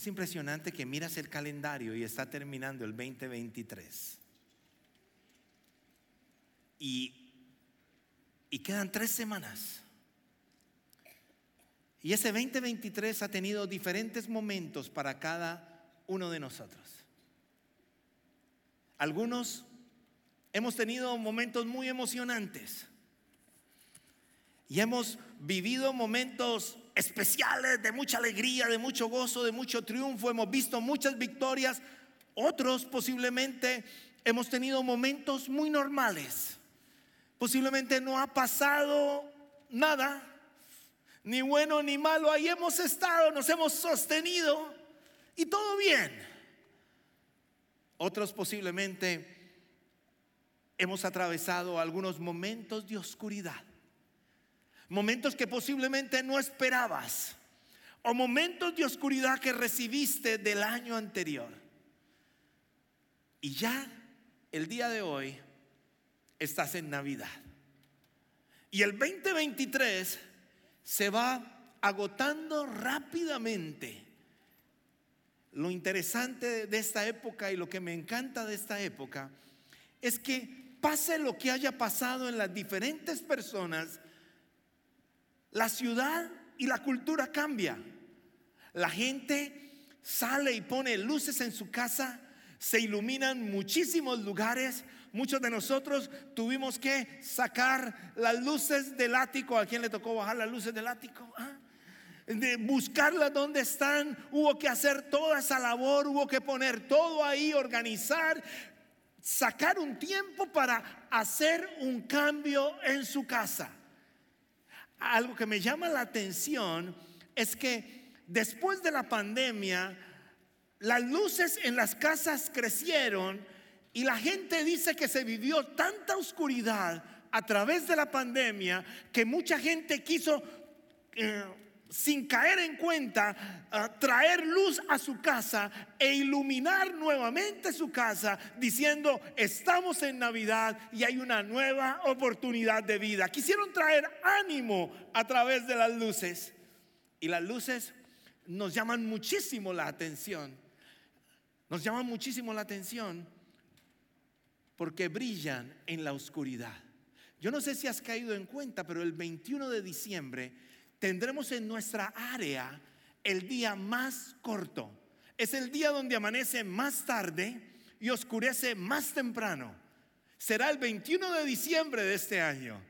Es impresionante que miras el calendario y está terminando el 2023. Y, y quedan tres semanas. Y ese 2023 ha tenido diferentes momentos para cada uno de nosotros. Algunos hemos tenido momentos muy emocionantes y hemos vivido momentos especiales de mucha alegría, de mucho gozo, de mucho triunfo. Hemos visto muchas victorias. Otros posiblemente hemos tenido momentos muy normales. Posiblemente no ha pasado nada ni bueno ni malo, ahí hemos estado, nos hemos sostenido y todo bien. Otros posiblemente hemos atravesado algunos momentos de oscuridad, momentos que posiblemente no esperabas, o momentos de oscuridad que recibiste del año anterior. Y ya el día de hoy estás en Navidad. Y el 2023 se va agotando rápidamente. Lo interesante de esta época y lo que me encanta de esta época es que pase lo que haya pasado en las diferentes personas, la ciudad y la cultura cambia. La gente sale y pone luces en su casa, se iluminan muchísimos lugares, muchos de nosotros tuvimos que sacar las luces del ático. ¿A quién le tocó bajar las luces del ático? ¿Ah? De buscarlas donde están, hubo que hacer toda esa labor, hubo que poner todo ahí, organizar, sacar un tiempo para hacer un cambio en su casa. Algo que me llama la atención es que después de la pandemia, las luces en las casas crecieron y la gente dice que se vivió tanta oscuridad a través de la pandemia que mucha gente quiso, eh, sin caer en cuenta, ah, traer luz a su casa e iluminar nuevamente su casa diciendo, estamos en Navidad y hay una nueva oportunidad de vida. Quisieron traer ánimo a través de las luces y las luces nos llaman muchísimo la atención. Nos llaman muchísimo la atención porque brillan en la oscuridad. Yo no sé si has caído en cuenta, pero el 21 de diciembre tendremos en nuestra área el día más corto. Es el día donde amanece más tarde y oscurece más temprano. Será el 21 de diciembre de este año.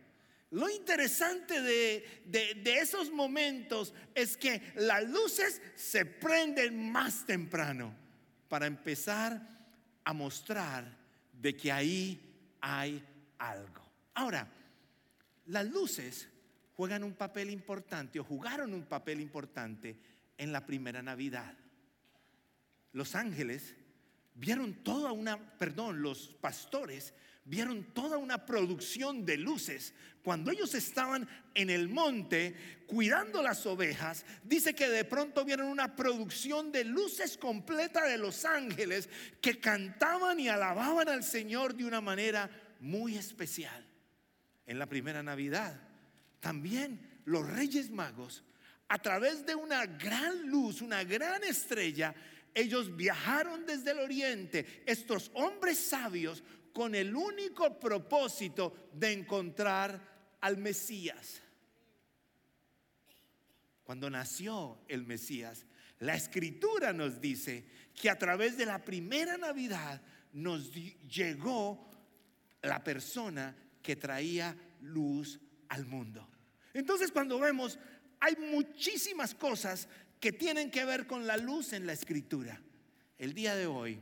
Lo interesante de, de, esos momentos es que las luces se prenden más temprano para empezar a mostrar de que ahí hay algo. Ahora, las luces juegan un papel importante o jugaron un papel importante en la primera Navidad. Los ángeles vieron toda una, perdón, los pastores vieron toda una producción de luces. Cuando ellos estaban en el monte cuidando las ovejas, dice que de pronto vieron una producción de luces completa de los ángeles que cantaban y alababan al Señor de una manera muy especial. En la primera Navidad, también los reyes magos, a través de una gran luz, una gran estrella, ellos viajaron desde el oriente, estos hombres sabios con el único propósito de encontrar al Mesías. Cuando nació el Mesías, la escritura nos dice que a través de la primera Navidad nos llegó la persona que traía luz al mundo. Entonces cuando vemos, hay muchísimas cosas que tienen que ver con la luz en la escritura. El día de hoy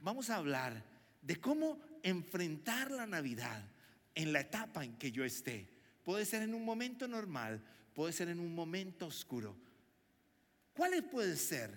vamos a hablar de cómo enfrentar la Navidad en la etapa en que yo esté. Puede ser en un momento normal, puede ser en un momento oscuro. ¿Cuáles pueden ser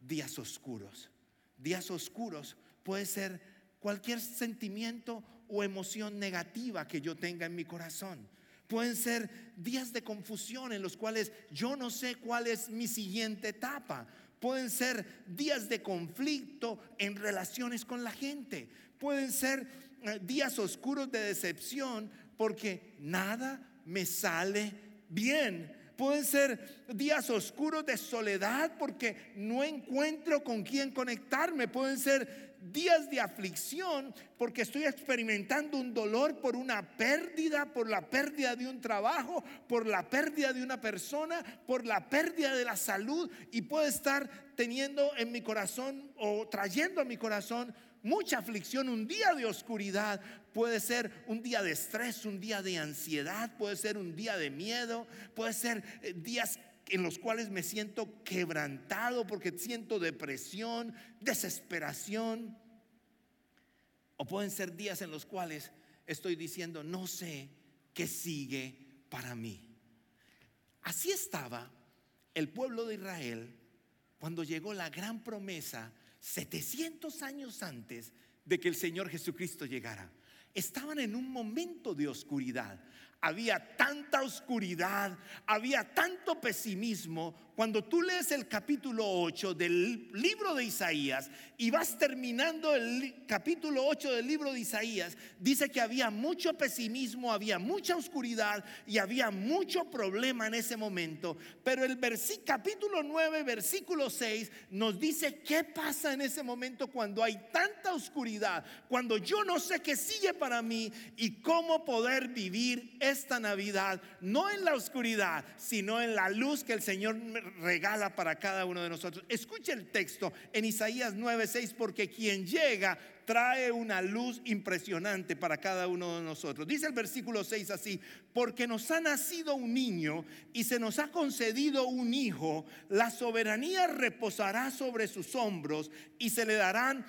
días oscuros? Días oscuros puede ser cualquier sentimiento o emoción negativa que yo tenga en mi corazón. Pueden ser días de confusión en los cuales yo no sé cuál es mi siguiente etapa. Pueden ser días de conflicto en relaciones con la gente pueden ser eh, días oscuros de decepción porque nada me sale bien. pueden ser días oscuros de soledad porque no encuentro con quién conectarme, pueden ser días de aflicción porque estoy experimentando un dolor por una pérdida, por la pérdida de un trabajo, por la pérdida de una persona, por la pérdida de la salud. Y puedo estar teniendo en mi corazón o trayendo a mi corazón mucha aflicción, un día de oscuridad, puede ser un día de estrés, un día de ansiedad, puede ser un día de miedo, puede ser eh, días en los cuales me siento quebrantado porque siento depresión, desesperación. O pueden ser días en los cuales estoy diciendo, no sé qué sigue para mí. Así estaba el pueblo de Israel cuando llegó la gran promesa 700 años antes de que el Señor Jesucristo llegara. Estaban en un momento de oscuridad. Había tanta oscuridad, había tanto pesimismo. Cuando tú lees el capítulo 8 del libro de Isaías y vas terminando el capítulo 8 del libro de Isaías, dice que había mucho pesimismo, había mucha oscuridad y había mucho problema en ese momento. Pero el capítulo 9, versículo 6 nos dice qué pasa en ese momento cuando hay tanta oscuridad, cuando yo no sé qué sigue para mí y cómo poder vivir esta Navidad, no en la oscuridad, sino en la luz que el Señor regala para cada uno de nosotros. Escuche el texto en Isaías 9:6, porque quien llega trae una luz impresionante para cada uno de nosotros. Dice el versículo 6 así, porque nos ha nacido un niño y se nos ha concedido un hijo, la soberanía reposará sobre sus hombros y se le darán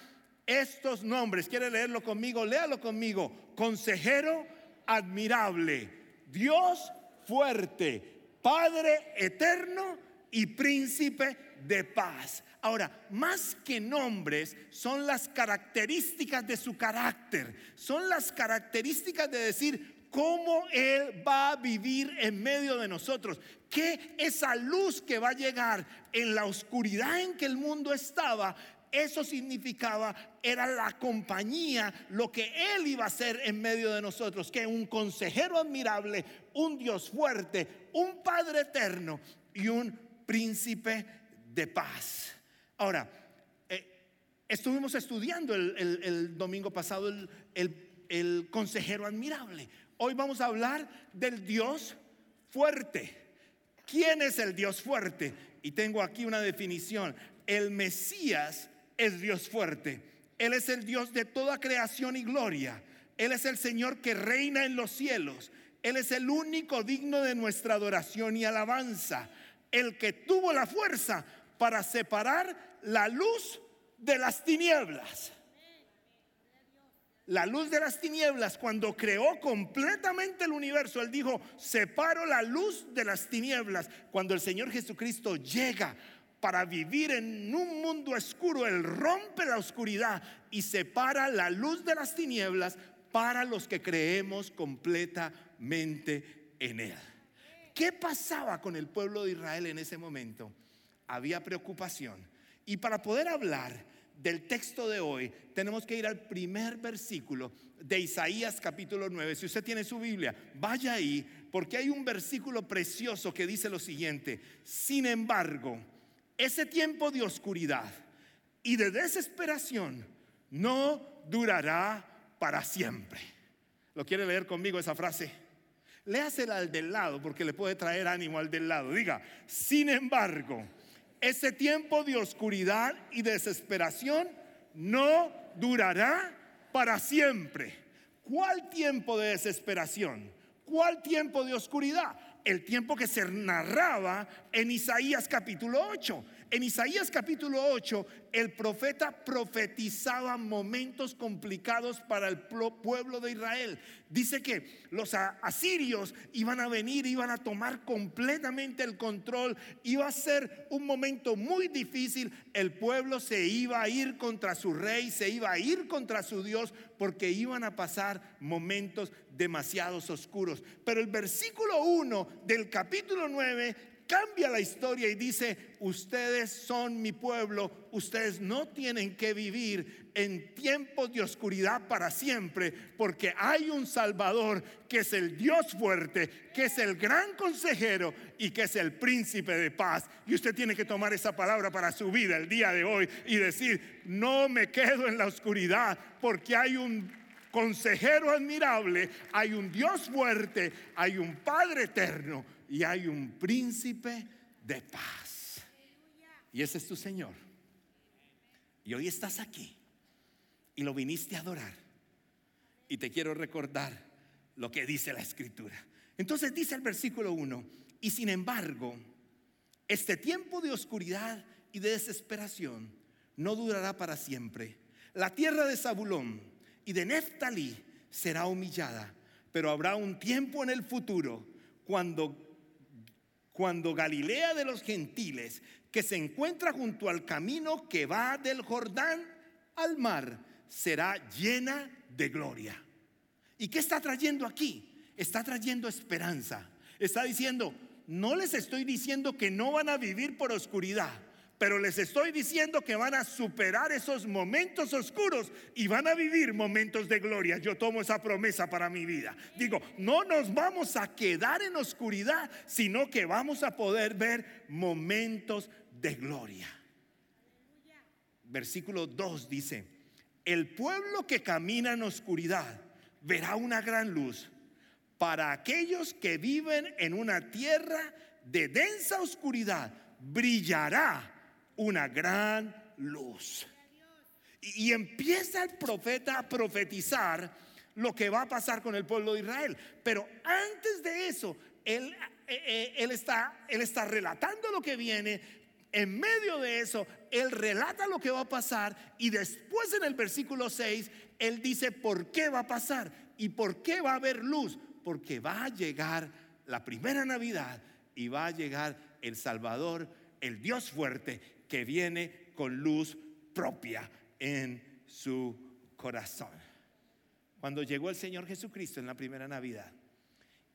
estos nombres. ¿Quiere leerlo conmigo? Léalo conmigo. Consejero admirable Dios fuerte, Padre eterno y príncipe de paz. Ahora, más que nombres, son las características de su carácter, son las características de decir cómo Él va a vivir en medio de nosotros, que esa luz que va a llegar en la oscuridad en que el mundo estaba eso significaba, era la compañía, lo que Él iba a hacer en medio de nosotros, que un consejero admirable, un Dios fuerte, un Padre eterno y un príncipe de paz. Ahora, eh, estuvimos estudiando el, domingo pasado el consejero admirable. Hoy vamos a hablar del Dios fuerte. ¿Quién es el Dios fuerte? Y tengo aquí una definición. El Mesías es Dios fuerte. Él es el Dios de toda creación y gloria. Él es el Señor que reina en los cielos. Él es el único digno de nuestra adoración y alabanza. El que tuvo la fuerza para separar la luz de las tinieblas. La luz de las tinieblas, cuando creó completamente el universo, Él dijo, separo la luz de las tinieblas. Cuando el Señor Jesucristo llega para vivir en un mundo oscuro. Él rompe la oscuridad y separa la luz de las tinieblas para los que creemos completamente en Él. ¿Qué pasaba con el pueblo de Israel en ese momento? Había preocupación. Y para poder hablar del texto de hoy, tenemos que ir al primer versículo de Isaías capítulo 9. Si usted tiene su Biblia, vaya ahí, porque hay un versículo precioso que dice lo siguiente. Sin embargo, ese tiempo de oscuridad y de desesperación no durará para siempre. ¿Lo quiere leer conmigo esa frase? Léasela al del lado porque le puede traer ánimo al del lado. Diga, sin embargo, ese tiempo de oscuridad y desesperación no durará para siempre. ¿Cuál tiempo de desesperación? ¿Cuál tiempo de oscuridad? el tiempo que se narraba en Isaías capítulo 8. En Isaías capítulo 8, el profeta profetizaba momentos complicados para el pueblo de Israel. Dice que los asirios iban a venir, iban a tomar completamente el control, iba a ser un momento muy difícil, el pueblo se iba a ir contra su rey, se iba a ir contra su Dios, porque iban a pasar momentos demasiados oscuros. Pero el versículo 1 del capítulo 9 cambia la historia y dice, ustedes son mi pueblo, ustedes no tienen que vivir en tiempos de oscuridad para siempre, porque hay un Salvador que es el Dios fuerte, que es el gran consejero y que es el príncipe de paz. Y usted tiene que tomar esa palabra para su vida el día de hoy y decir, no me quedo en la oscuridad, porque hay un consejero admirable, hay un Dios fuerte, hay un Padre eterno y hay un príncipe de paz. Y ese es tu Señor. Y hoy estás aquí y lo viniste a adorar. Y te quiero recordar lo que dice la escritura. Entonces dice el versículo 1, y sin embargo, este tiempo de oscuridad y de desesperación no durará para siempre. La tierra de Zabulón y de Neftalí será humillada, pero habrá un tiempo en el futuro cuando cuando Galilea de los gentiles, que se encuentra junto al camino que va del Jordán al mar, será llena de gloria. ¿Y qué está trayendo aquí? Está trayendo esperanza. Está diciendo, no les estoy diciendo que no van a vivir por oscuridad pero les estoy diciendo que van a superar esos momentos oscuros y van a vivir momentos de gloria. Yo tomo esa promesa para mi vida. Digo, no nos vamos a quedar en oscuridad, sino que vamos a poder ver momentos de gloria. Versículo 2 dice, el pueblo que camina en oscuridad verá una gran luz. Para aquellos que viven en una tierra de densa oscuridad, brillará una gran luz. Y, empieza el profeta a profetizar lo que va a pasar con el pueblo de Israel. Pero antes de eso, él, eh, eh, él, está, él está relatando lo que viene. En medio de eso, él relata lo que va a pasar y después en el versículo 6, él dice por qué va a pasar y por qué va a haber luz. Porque va a llegar la primera Navidad y va a llegar el Salvador, el Dios fuerte, que viene con luz propia en su corazón. Cuando llegó el Señor Jesucristo en la primera Navidad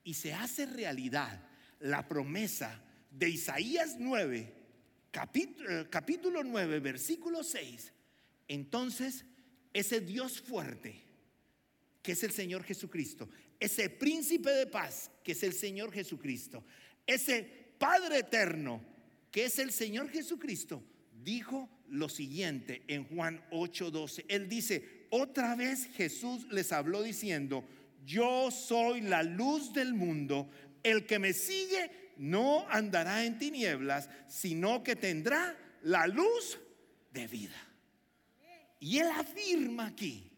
y se hace realidad la promesa de Isaías 9, capítulo, eh, capítulo 9, versículo 6, entonces ese Dios fuerte, que es el Señor Jesucristo, ese príncipe de paz, que es el Señor Jesucristo, ese Padre eterno, que es el Señor Jesucristo, dijo lo siguiente en Juan 8:12. Él dice, otra vez Jesús les habló diciendo, yo soy la luz del mundo, el que me sigue no andará en tinieblas, sino que tendrá la luz de vida. Y él afirma aquí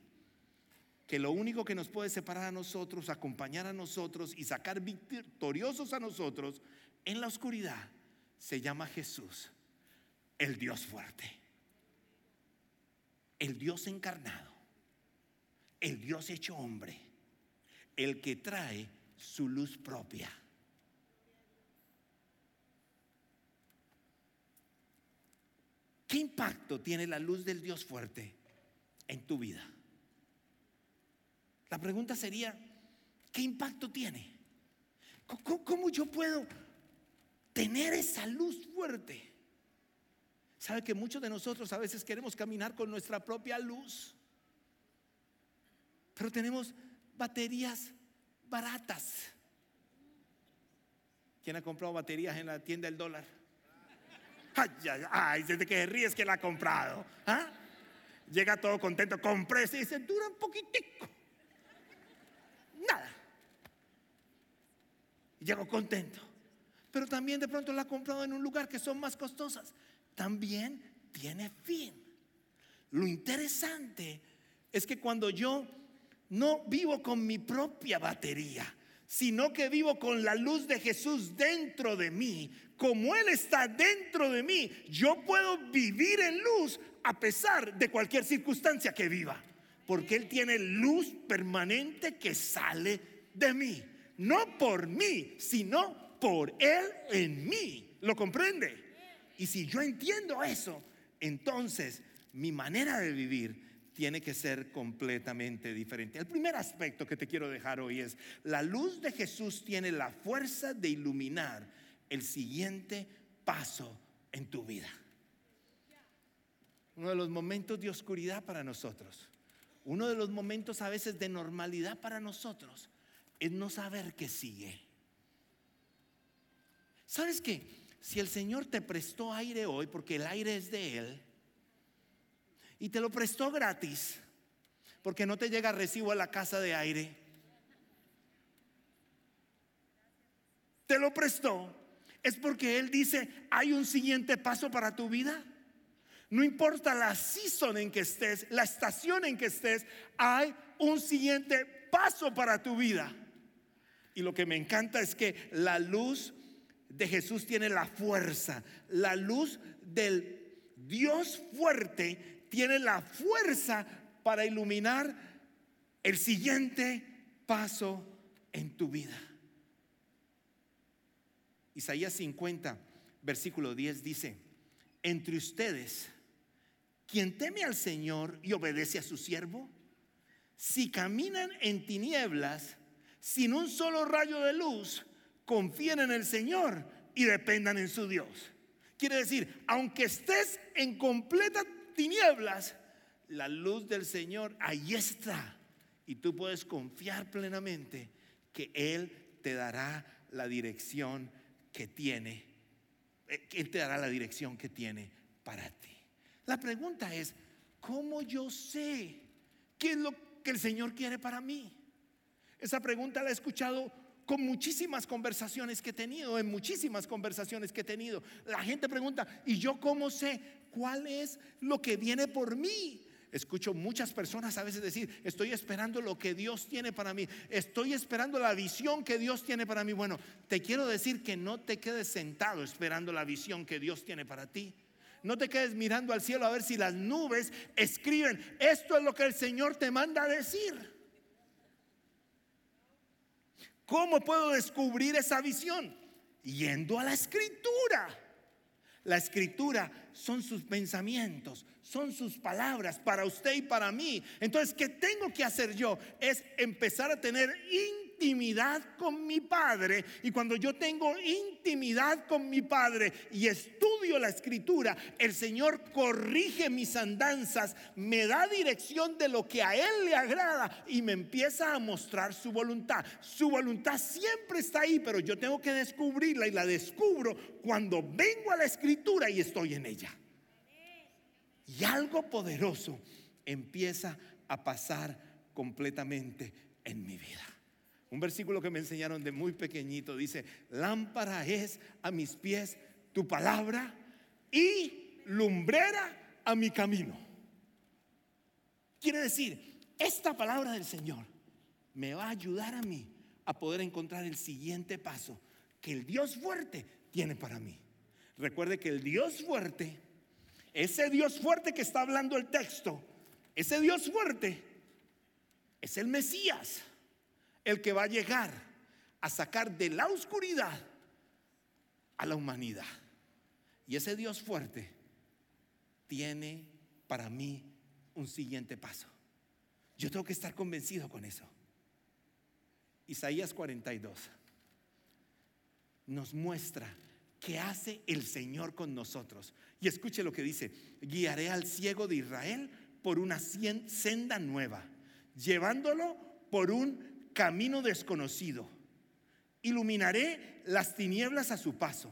que lo único que nos puede separar a nosotros, acompañar a nosotros y sacar victoriosos a nosotros en la oscuridad se llama Jesús, el Dios fuerte, el Dios encarnado, el Dios hecho hombre, el que trae su luz propia. ¿Qué impacto tiene la luz del Dios fuerte en tu vida? La pregunta sería, ¿qué impacto tiene? ¿Cómo, yo puedo tener esa luz fuerte. ¿Sabe que muchos de nosotros a veces queremos caminar con nuestra propia luz? Pero tenemos baterías baratas. ¿Quién ha comprado baterías en la tienda del dólar? Ay, ay, ay, desde que ríes que la ha comprado. ¿ah? Llega todo contento, compré, y dice, dura un poquitico. Nada. Llego contento pero también de pronto la ha comprado en un lugar que son más costosas. También tiene fin. Lo interesante es que cuando yo no vivo con mi propia batería, sino que vivo con la luz de Jesús dentro de mí, como Él está dentro de mí, yo puedo vivir en luz a pesar de cualquier circunstancia que viva, porque Él tiene luz permanente que sale de mí, no por mí, sino por Él en mí. ¿Lo comprende? Y si yo entiendo eso, entonces mi manera de vivir tiene que ser completamente diferente. El primer aspecto que te quiero dejar hoy es, la luz de Jesús tiene la fuerza de iluminar el siguiente paso en tu vida. Uno de los momentos de oscuridad para nosotros, uno de los momentos a veces de normalidad para nosotros, es no saber qué sigue. ¿Sabes qué? Si el Señor te prestó aire hoy, porque el aire es de Él, y te lo prestó gratis, porque no te llega recibo a la casa de aire, te lo prestó, es porque Él dice, hay un siguiente paso para tu vida. No importa la season en que estés, la estación en que estés, hay un siguiente paso para tu vida. Y lo que me encanta es que la luz de Jesús tiene la fuerza. La luz del Dios fuerte tiene la fuerza para iluminar el siguiente paso en tu vida. Isaías 50, versículo 10 dice, entre ustedes, quien teme al Señor y obedece a su siervo, si caminan en tinieblas, sin un solo rayo de luz, confíen en el Señor y dependan en su Dios. Quiere decir, aunque estés en completa tinieblas, la luz del Señor ahí está. Y tú puedes confiar plenamente que Él te dará la dirección que tiene. Eh, Él te dará la dirección que tiene para ti. La pregunta es, ¿cómo yo sé qué es lo que el Señor quiere para mí? Esa pregunta la he escuchado con muchísimas conversaciones que he tenido, en muchísimas conversaciones que he tenido. La gente pregunta, ¿y yo cómo sé cuál es lo que viene por mí? Escucho muchas personas a veces decir, estoy esperando lo que Dios tiene para mí, estoy esperando la visión que Dios tiene para mí. Bueno, te quiero decir que no te quedes sentado esperando la visión que Dios tiene para ti. No te quedes mirando al cielo a ver si las nubes escriben, esto es lo que el Señor te manda a decir. ¿Cómo puedo descubrir esa visión? Yendo a la escritura. La escritura son sus pensamientos, son sus palabras para usted y para mí. Entonces, ¿qué tengo que hacer yo? Es empezar a tener intimidad con mi Padre. Y cuando yo tengo intimidad con mi Padre y estudio la escritura, el Señor corrige mis andanzas, me da dirección de lo que a Él le agrada y me empieza a mostrar su voluntad. Su voluntad siempre está ahí, pero yo tengo que descubrirla y la descubro cuando vengo a la escritura y estoy en ella. Y algo poderoso empieza a pasar completamente en mi vida. Un versículo que me enseñaron de muy pequeñito dice, lámpara es a mis pies tu palabra y lumbrera a mi camino. Quiere decir, esta palabra del Señor me va a ayudar a mí a poder encontrar el siguiente paso que el Dios fuerte tiene para mí. Recuerde que el Dios fuerte, ese Dios fuerte que está hablando el texto, ese Dios fuerte es el Mesías el que va a llegar a sacar de la oscuridad a la humanidad. Y ese Dios fuerte tiene para mí un siguiente paso. Yo tengo que estar convencido con eso. Isaías 42 nos muestra qué hace el Señor con nosotros. Y escuche lo que dice, guiaré al ciego de Israel por una senda nueva, llevándolo por un camino desconocido. Iluminaré las tinieblas a su paso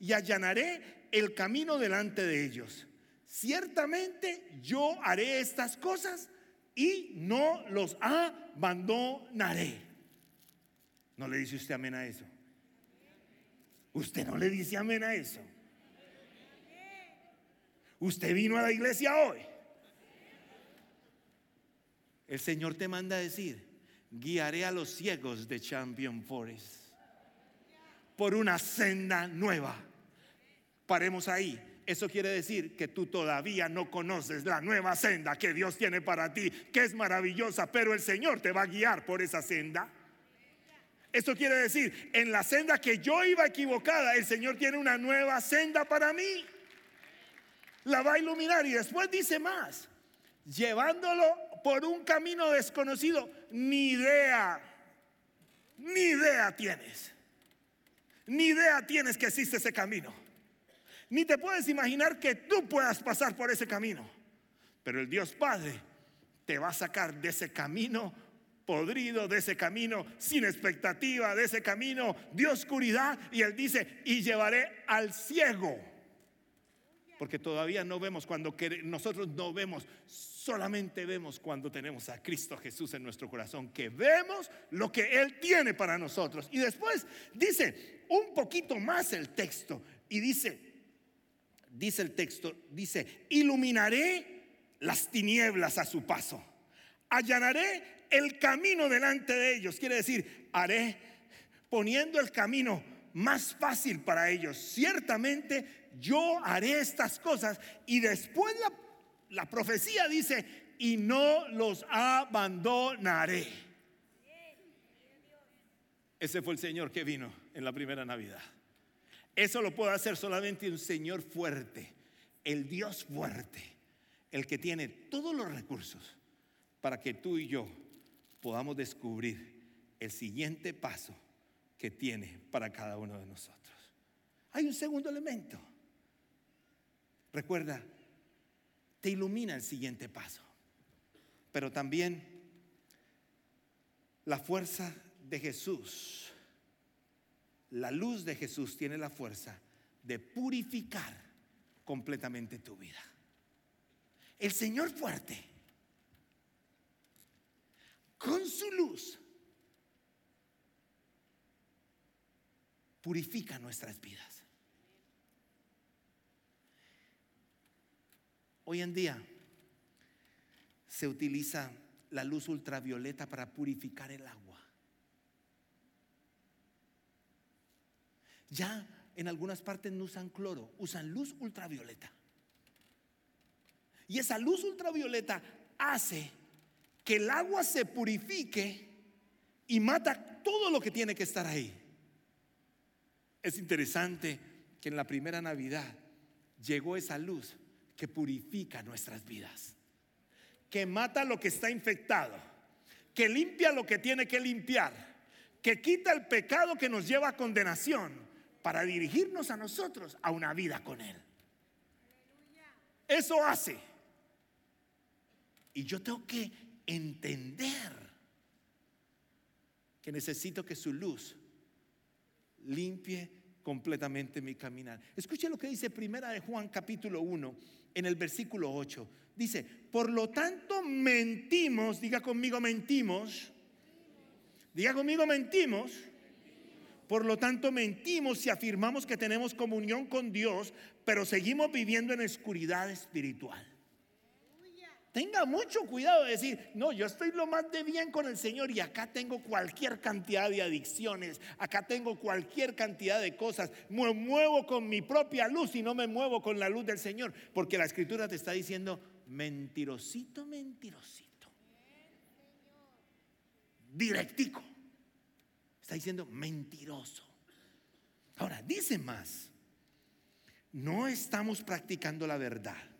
y allanaré el camino delante de ellos. Ciertamente yo haré estas cosas y no los abandonaré. ¿No le dice usted amén a eso? Usted no le dice amén a eso. Usted vino a la iglesia hoy. El Señor te manda a decir, guiaré a los ciegos de Champion Forest por una senda nueva. Paremos ahí. Eso quiere decir que tú todavía no conoces la nueva senda que Dios tiene para ti, que es maravillosa, pero el Señor te va a guiar por esa senda. Eso quiere decir, en la senda que yo iba equivocada, el Señor tiene una nueva senda para mí. La va a iluminar y después dice más, llevándolo por un camino desconocido, ni idea, ni idea tienes. Ni idea tienes que existe ese camino. Ni te puedes imaginar que tú puedas pasar por ese camino. Pero el Dios Padre te va a sacar de ese camino podrido, de ese camino sin expectativa, de ese camino de oscuridad. Y Él dice, y llevaré al ciego. Porque todavía no vemos cuando nosotros no vemos, solamente vemos cuando tenemos a Cristo Jesús en nuestro corazón, que vemos lo que Él tiene para nosotros. Y después dice un poquito más el texto y dice, dice el texto, dice, iluminaré las tinieblas a su paso, allanaré el camino delante de ellos. Quiere decir, haré poniendo el camino más fácil para ellos. Ciertamente yo haré estas cosas y después la, profecía dice, y no los abandonaré. Ese fue el Señor que vino en la primera Navidad. Eso lo puede hacer solamente un Señor fuerte, el Dios fuerte, el que tiene todos los recursos para que tú y yo podamos descubrir el siguiente paso que tiene para cada uno de nosotros. Hay un segundo elemento. Recuerda, te ilumina el siguiente paso, pero también la fuerza de Jesús, la luz de Jesús tiene la fuerza de purificar completamente tu vida. El Señor fuerte, con su luz, purifica nuestras vidas. Hoy en día se utiliza la luz ultravioleta para purificar el agua. Ya en algunas partes no usan cloro, usan luz ultravioleta. Y esa luz ultravioleta hace que el agua se purifique y mata todo lo que tiene que estar ahí. Es interesante que en la primera Navidad llegó esa luz que purifica nuestras vidas, que mata lo que está infectado, que limpia lo que tiene que limpiar, que quita el pecado que nos lleva a condenación para dirigirnos a nosotros a una vida con Él. Eso hace. Y yo tengo que entender que necesito que su luz limpie completamente mi caminar. Escuche lo que dice Primera de Juan capítulo 1 en el versículo 8. Dice, por lo tanto mentimos, diga conmigo mentimos, diga conmigo mentimos, por lo tanto mentimos si afirmamos que tenemos comunión con Dios, pero seguimos viviendo en oscuridad espiritual. Tenga mucho cuidado de decir, no, yo estoy lo más de bien con el Señor y acá tengo cualquier cantidad de adicciones, acá tengo cualquier cantidad de cosas, me muevo con mi propia luz y no me muevo con la luz del Señor, porque la escritura te está diciendo, mentirosito, mentirosito. Directico. Está diciendo mentiroso. Ahora, dice más, no estamos practicando la verdad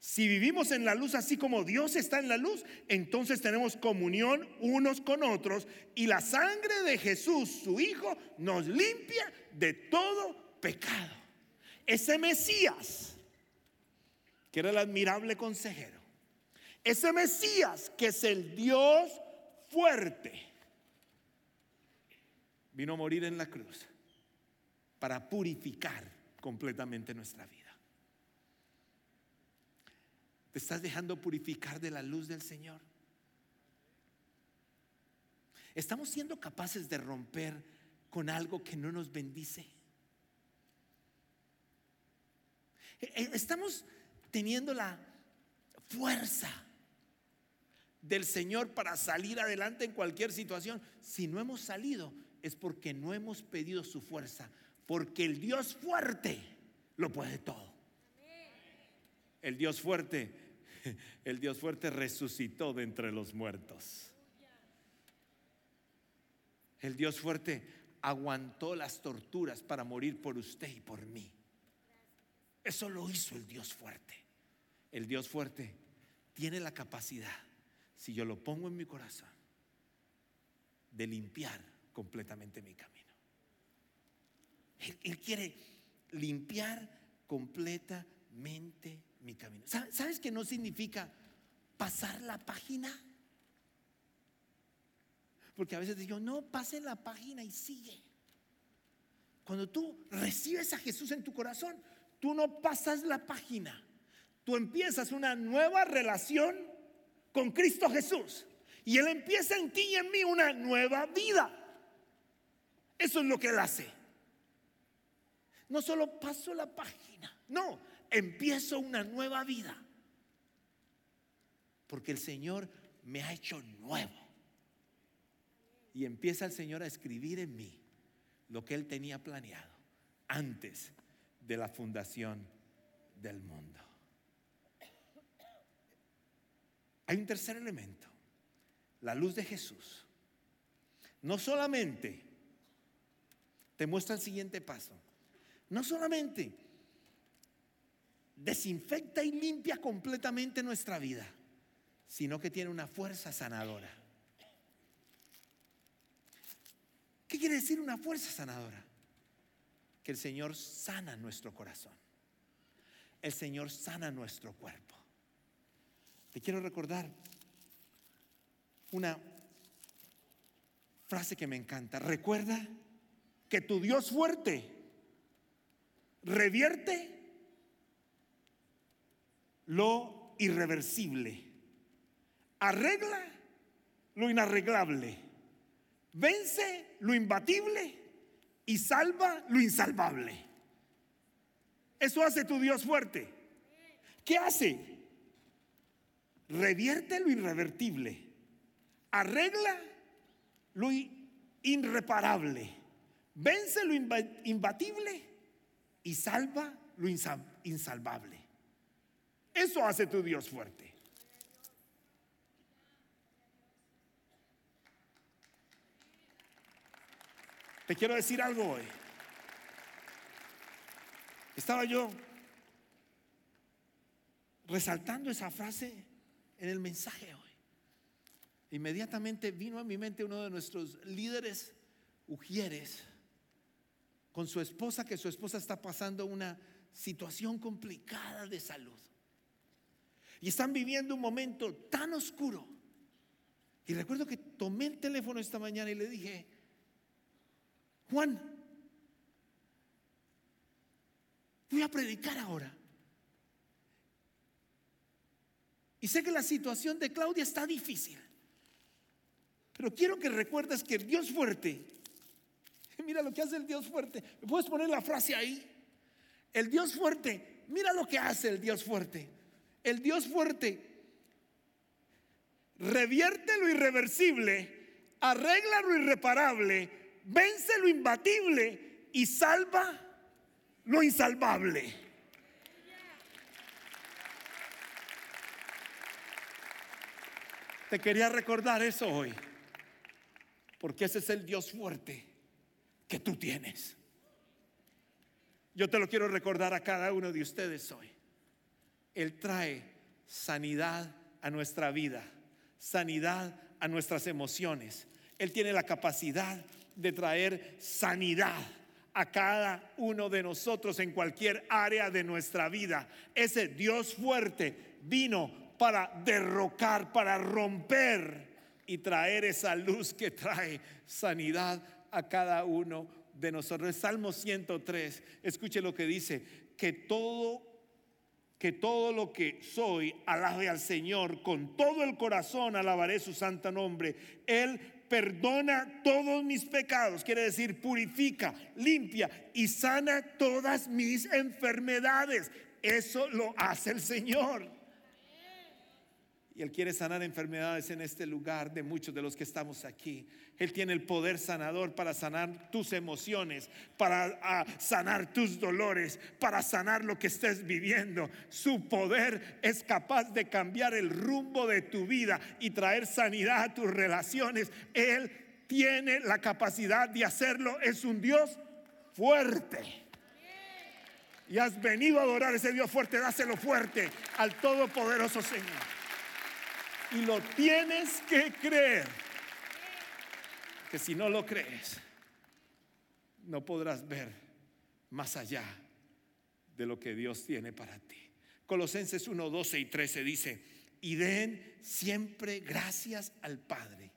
si vivimos en la luz así como Dios está en la luz, entonces tenemos comunión unos con otros y la sangre de Jesús, su Hijo, nos limpia de todo pecado. Ese Mesías, que era el admirable consejero, ese Mesías que es el Dios fuerte, vino a morir en la cruz para purificar completamente nuestra vida. ¿Te estás dejando purificar de la luz del Señor? ¿Estamos siendo capaces de romper con algo que no nos bendice? E, e, ¿Estamos teniendo la fuerza del Señor para salir adelante en cualquier situación? Si no hemos salido es porque no hemos pedido su fuerza, porque el Dios fuerte lo puede todo. El Dios fuerte, el Dios fuerte resucitó de entre los muertos. El Dios fuerte aguantó las torturas para morir por usted y por mí. Eso lo hizo el Dios fuerte. El Dios fuerte tiene la capacidad, si yo lo pongo en mi corazón, de limpiar completamente mi camino. Él, quiere limpiar completamente mi camino. ¿Sabes qué no significa pasar la página? Porque a veces digo, no, pase la página y sigue. Cuando tú recibes a Jesús en tu corazón, tú no pasas la página. Tú empiezas una nueva relación con Cristo Jesús. Y Él empieza en ti y en mí una nueva vida. Eso es lo que Él hace. No solo paso la página, no, empiezo una nueva vida. Porque el Señor me ha hecho nuevo. Y empieza el Señor a escribir en mí lo que Él tenía planeado antes de la fundación del mundo. Hay un tercer elemento, la luz de Jesús. No solamente te muestra el siguiente paso, no solamente desinfecta y limpia completamente nuestra vida, sino que tiene una fuerza sanadora. ¿Qué quiere decir una fuerza sanadora? Que el Señor sana nuestro corazón. El Señor sana nuestro cuerpo. Te quiero recordar una frase que me encanta. Recuerda que tu Dios fuerte revierte lo irreversible, arregla lo inarreglable, vence lo imbatible y salva lo insalvable. Eso hace tu Dios fuerte. ¿Qué hace? Revierte lo irrevertible, arregla lo irreparable, vence lo imbatible y salva lo insalvable. Eso hace tu Dios fuerte. Te quiero decir algo hoy. Estaba yo resaltando esa frase en el mensaje hoy. Inmediatamente vino a mi mente uno de nuestros líderes ujieres con su esposa, que su esposa está pasando una situación complicada de salud. Y están viviendo un momento tan oscuro. Y recuerdo que tomé el teléfono esta mañana y le dije, Juan, voy a predicar ahora. Y sé que la situación de Claudia está difícil. Pero quiero que recuerdes que el Dios fuerte, mira lo que hace el Dios fuerte. ¿Me puedes poner la frase ahí? El Dios fuerte, mira lo que hace el Dios fuerte. El Dios fuerte revierte lo irreversible, arregla lo irreparable, vence lo imbatible y salva lo insalvable. Te quería recordar eso hoy, porque ese es el Dios fuerte que tú tienes. Yo te lo quiero recordar a cada uno de ustedes hoy. Él trae sanidad a nuestra vida, sanidad a nuestras emociones. Él tiene la capacidad de traer sanidad a cada uno de nosotros en cualquier área de nuestra vida. Ese Dios fuerte vino para derrocar, para romper y traer esa luz que trae sanidad a cada uno de nosotros. Salmo 103, escuche lo que dice, que todo que todo lo que soy alabe al Señor, con todo el corazón alabaré su santo nombre. Él perdona todos mis pecados, quiere decir purifica, limpia y sana todas mis enfermedades. Eso lo hace el Señor. Y Él quiere sanar enfermedades en este lugar de muchos de los que estamos aquí. Él tiene el poder sanador para sanar tus emociones, para ah, sanar tus dolores, para sanar lo que estés viviendo. Su poder es capaz de cambiar el rumbo de tu vida y traer sanidad a tus relaciones. Él tiene la capacidad de hacerlo. Es un Dios fuerte. Y has venido a adorar a ese Dios fuerte, dáselo fuerte al Todopoderoso Señor. Y lo tienes que creer. Que si no lo crees, no podrás ver más allá de lo que Dios tiene para ti. Colosenses 1, 12 y 13 dice, y den siempre gracias al Padre.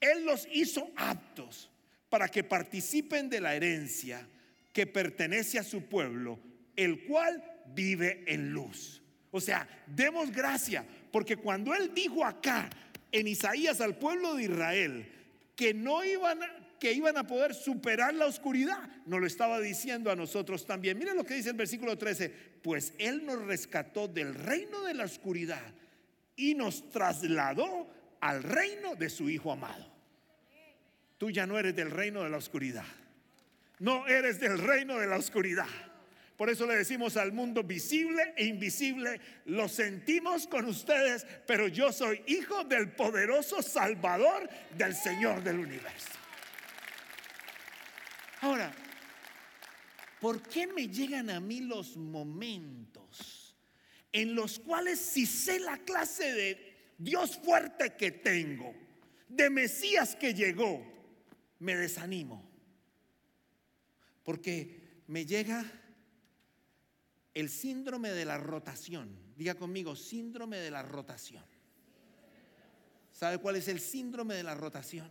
Él los hizo aptos para que participen de la herencia que pertenece a su pueblo, el cual vive en luz. O sea, demos gracia, porque cuando Él dijo acá en Isaías al pueblo de Israel que no iban a, que iban a poder superar la oscuridad, nos lo estaba diciendo a nosotros también. Miren lo que dice el versículo 13, pues Él nos rescató del reino de la oscuridad y nos trasladó al reino de su Hijo amado. Tú ya no eres del reino de la oscuridad. No eres del reino de la oscuridad. Por eso le decimos al mundo visible e invisible, lo sentimos con ustedes, pero yo soy hijo del poderoso Salvador del Señor del universo. Ahora, ¿por qué me llegan a mí los momentos en los cuales si sé la clase de Dios fuerte que tengo, de Mesías que llegó, me desanimo? Porque me llega el síndrome de la rotación. Diga conmigo, síndrome de la rotación. ¿Sabe cuál es el síndrome de la rotación?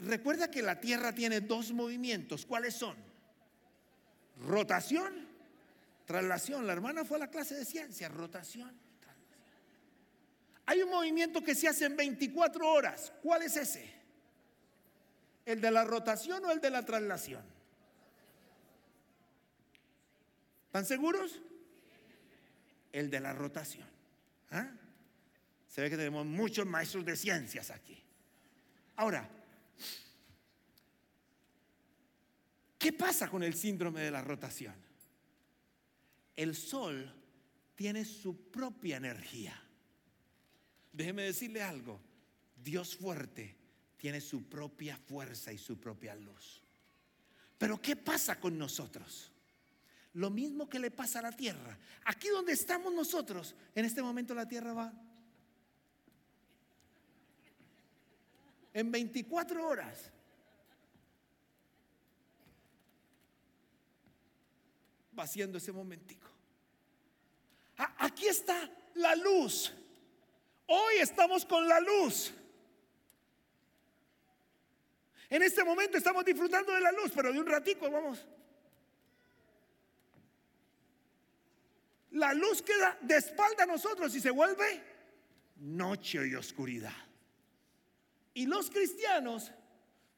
Recuerda que la Tierra tiene dos movimientos. ¿Cuáles son? Rotación, traslación. La hermana fue a la clase de ciencia, rotación. Hay un movimiento que se hace en 24 horas. ¿Cuál es ese? ¿El de la rotación o el de la traslación? ¿Están seguros? El de la rotación. ¿Ah? Se ve que tenemos muchos maestros de ciencias aquí. Ahora, ¿qué pasa con el síndrome de la rotación? El sol tiene su propia energía. Déjeme decirle algo. Dios fuerte tiene su propia fuerza y su propia luz. Pero ¿qué pasa con nosotros? Lo mismo que le pasa a la tierra. Aquí donde estamos nosotros, en este momento la tierra va. En 24 horas. Va haciendo ese momentico. Aquí está la luz. Hoy estamos con la luz. En este momento estamos disfrutando de la luz, pero de un ratico vamos la luz queda de espalda a nosotros y se vuelve noche y oscuridad. Y los cristianos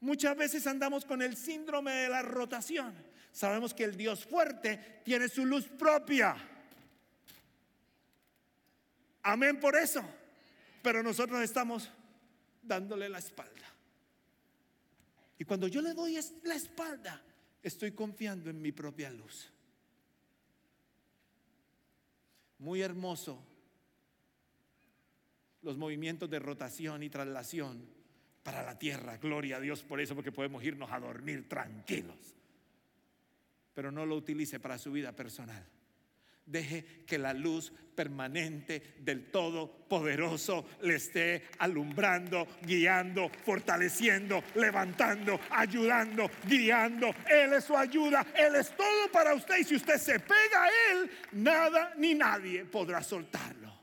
muchas veces andamos con el síndrome de la rotación. Sabemos que el Dios fuerte tiene su luz propia. Amén por eso. Pero nosotros estamos dándole la espalda. Y cuando yo le doy la espalda, estoy confiando en mi propia luz. Muy hermoso los movimientos de rotación y traslación para la tierra. Gloria a Dios por eso, porque podemos irnos a dormir tranquilos. Pero no lo utilice para su vida personal. Deje que la luz permanente del Todopoderoso le esté alumbrando, guiando, fortaleciendo, levantando, ayudando, guiando. Él es su ayuda, Él es todo para usted. Y si usted se pega a Él, nada ni nadie podrá soltarlo.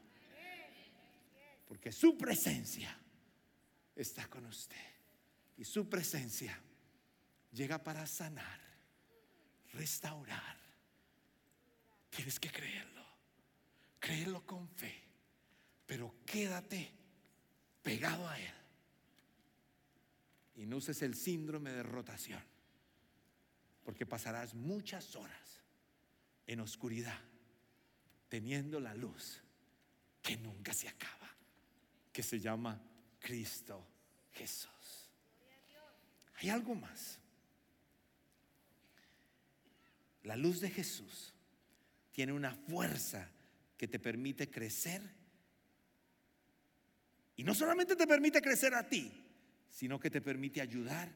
Porque su presencia está con usted. Y su presencia llega para sanar, restaurar Tienes que creerlo. Créelo con fe. Pero quédate pegado a Él. Y no uses el síndrome de rotación. Porque pasarás muchas horas en oscuridad teniendo la luz que nunca se acaba, que se llama Cristo Jesús. Hay algo más. La luz de Jesús tiene una fuerza que te permite crecer. Y no solamente te permite crecer a ti, sino que te permite ayudar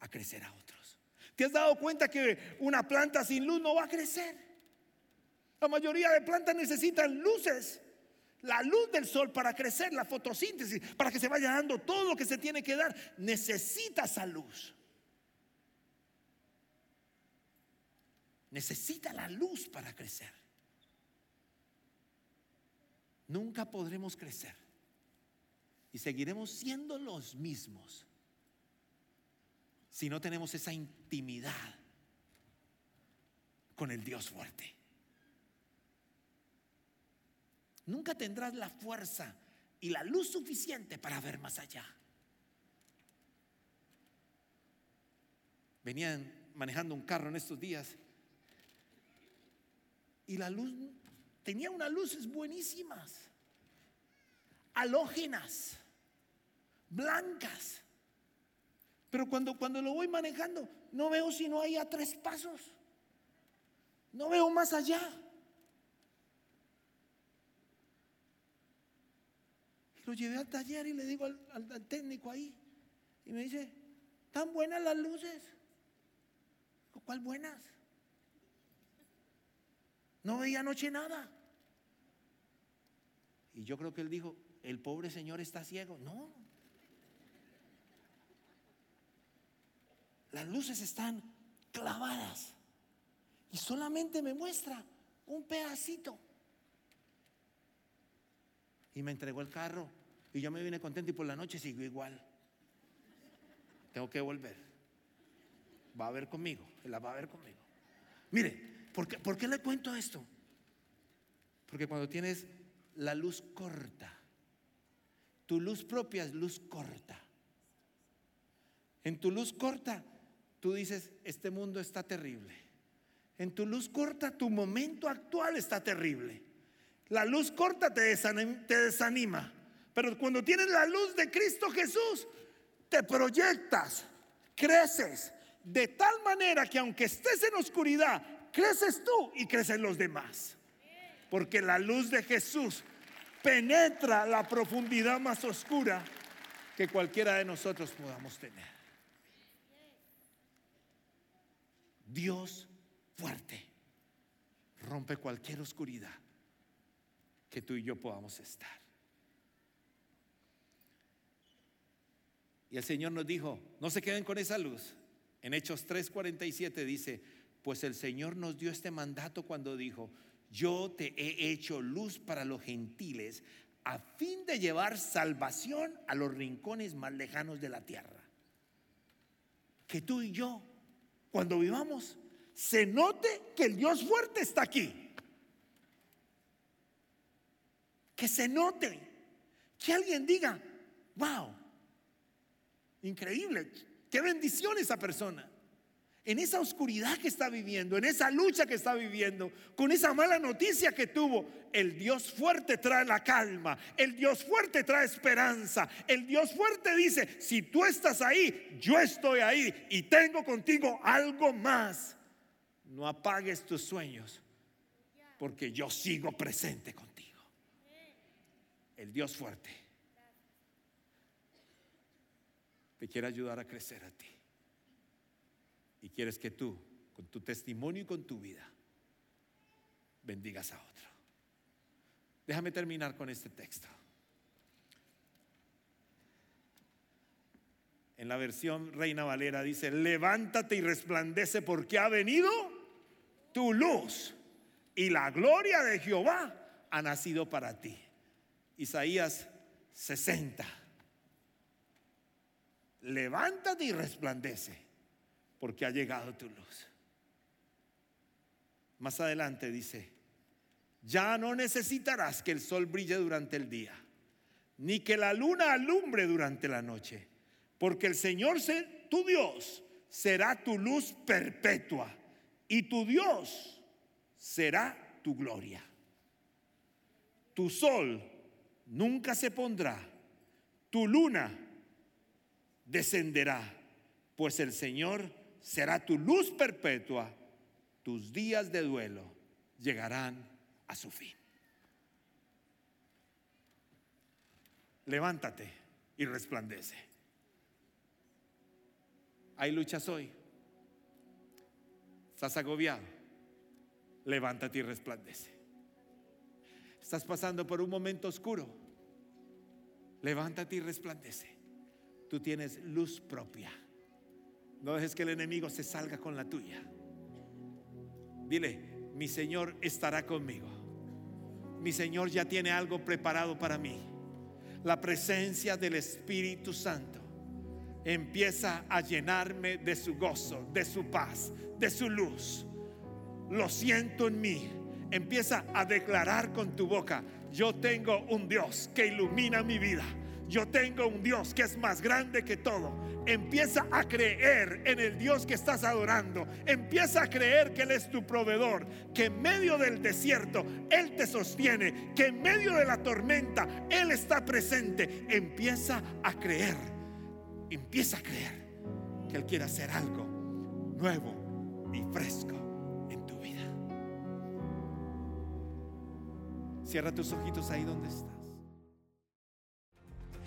a crecer a otros. ¿Te has dado cuenta que una planta sin luz no va a crecer? La mayoría de plantas necesitan luces. La luz del sol para crecer, la fotosíntesis, para que se vaya dando todo lo que se tiene que dar, necesita esa luz. necesita la luz para crecer. Nunca podremos crecer y seguiremos siendo los mismos si no tenemos esa intimidad con el Dios fuerte. Nunca tendrás la fuerza y la luz suficiente para ver más allá. Venían manejando un carro en estos días y la luz tenía unas luces buenísimas, halógenas, blancas. Pero cuando, cuando lo voy manejando, no veo si no hay a tres pasos. No veo más allá. Lo llevé al taller y le digo al, técnico ahí. Y me dice, ¿tan buenas las luces? ¿Cuál buenas? No veía anoche nada. Y yo creo que él dijo, el pobre señor está ciego. No. Las luces están clavadas. Y solamente me muestra un pedacito. Y me entregó el carro. Y yo me vine contento y por la noche sigo igual. Tengo que volver. Va a ver conmigo. La va a ver conmigo. Mire, ¿por qué, ¿por qué le cuento esto? Porque cuando tienes la luz corta, tu luz propia es luz corta. En tu luz corta, tú dices, este mundo está terrible. En tu luz corta, tu momento actual está terrible. La luz corta te desanima, Pero cuando tienes la luz de Cristo Jesús, te proyectas, creces, de tal manera que aunque estés en oscuridad, creces tú y crecen los demás. Porque la luz de Jesús penetra la profundidad más oscura que cualquiera de nosotros podamos tener. Dios fuerte rompe cualquier oscuridad que tú y yo podamos estar. Y el Señor nos dijo, no se queden con esa luz. En Hechos 3:47 dice, pues el Señor nos dio este mandato cuando dijo, yo te he hecho luz para los gentiles a fin de llevar salvación a los rincones más lejanos de la tierra. Que tú y yo, cuando vivamos se note que el Dios fuerte está aquí. Que se note. Que alguien diga, wow, increíble, qué bendición esa persona. En esa oscuridad que está viviendo, en esa lucha que está viviendo, con esa mala noticia que tuvo, el Dios fuerte trae la calma, el Dios fuerte trae esperanza, el Dios fuerte dice, si tú estás ahí, yo estoy ahí y tengo contigo algo más no apagues tus sueños, porque yo sigo presente contigo. El Dios fuerte te quiere ayudar a crecer a ti. Y quieres que tú, con tu testimonio y con tu vida, bendigas a otro. Déjame terminar con este texto. En la versión Reina Valera dice, levántate y resplandece porque ha venido tu luz y la gloria de Jehová ha nacido para ti. Isaías 60. Levántate y resplandece, porque ha llegado tu luz. Más adelante dice, ya no necesitarás que el sol brille durante el día, ni que la luna alumbre durante la noche, porque el Señor, tu Dios, será tu luz perpetua y tu Dios será tu gloria. Tu sol nunca se pondrá, tu luna descenderá, pues el Señor será tu luz perpetua, tus días de duelo llegarán a su fin. Levántate y resplandece. Hay luchas hoy. Estás agobiado. Levántate y resplandece. Estás pasando por un momento oscuro. Levántate y resplandece. Tú tienes luz propia. No dejes que el enemigo se salga con la tuya. Dile, mi Señor estará conmigo. Mi Señor ya tiene algo preparado para mí. La presencia del Espíritu Santo empieza a llenarme de su gozo, de su paz, de su luz. Lo siento en mí. Empieza a declarar con tu boca, yo tengo un Dios que ilumina mi vida. Yo tengo un Dios que es más grande que todo. Empieza a creer en el Dios que estás adorando. Empieza a creer que Él es tu proveedor. Que en medio del desierto Él te sostiene. Que en medio de la tormenta Él está presente. Empieza a creer. Empieza a creer que Él quiere hacer algo nuevo y fresco en tu vida. Cierra tus ojitos ahí donde estás.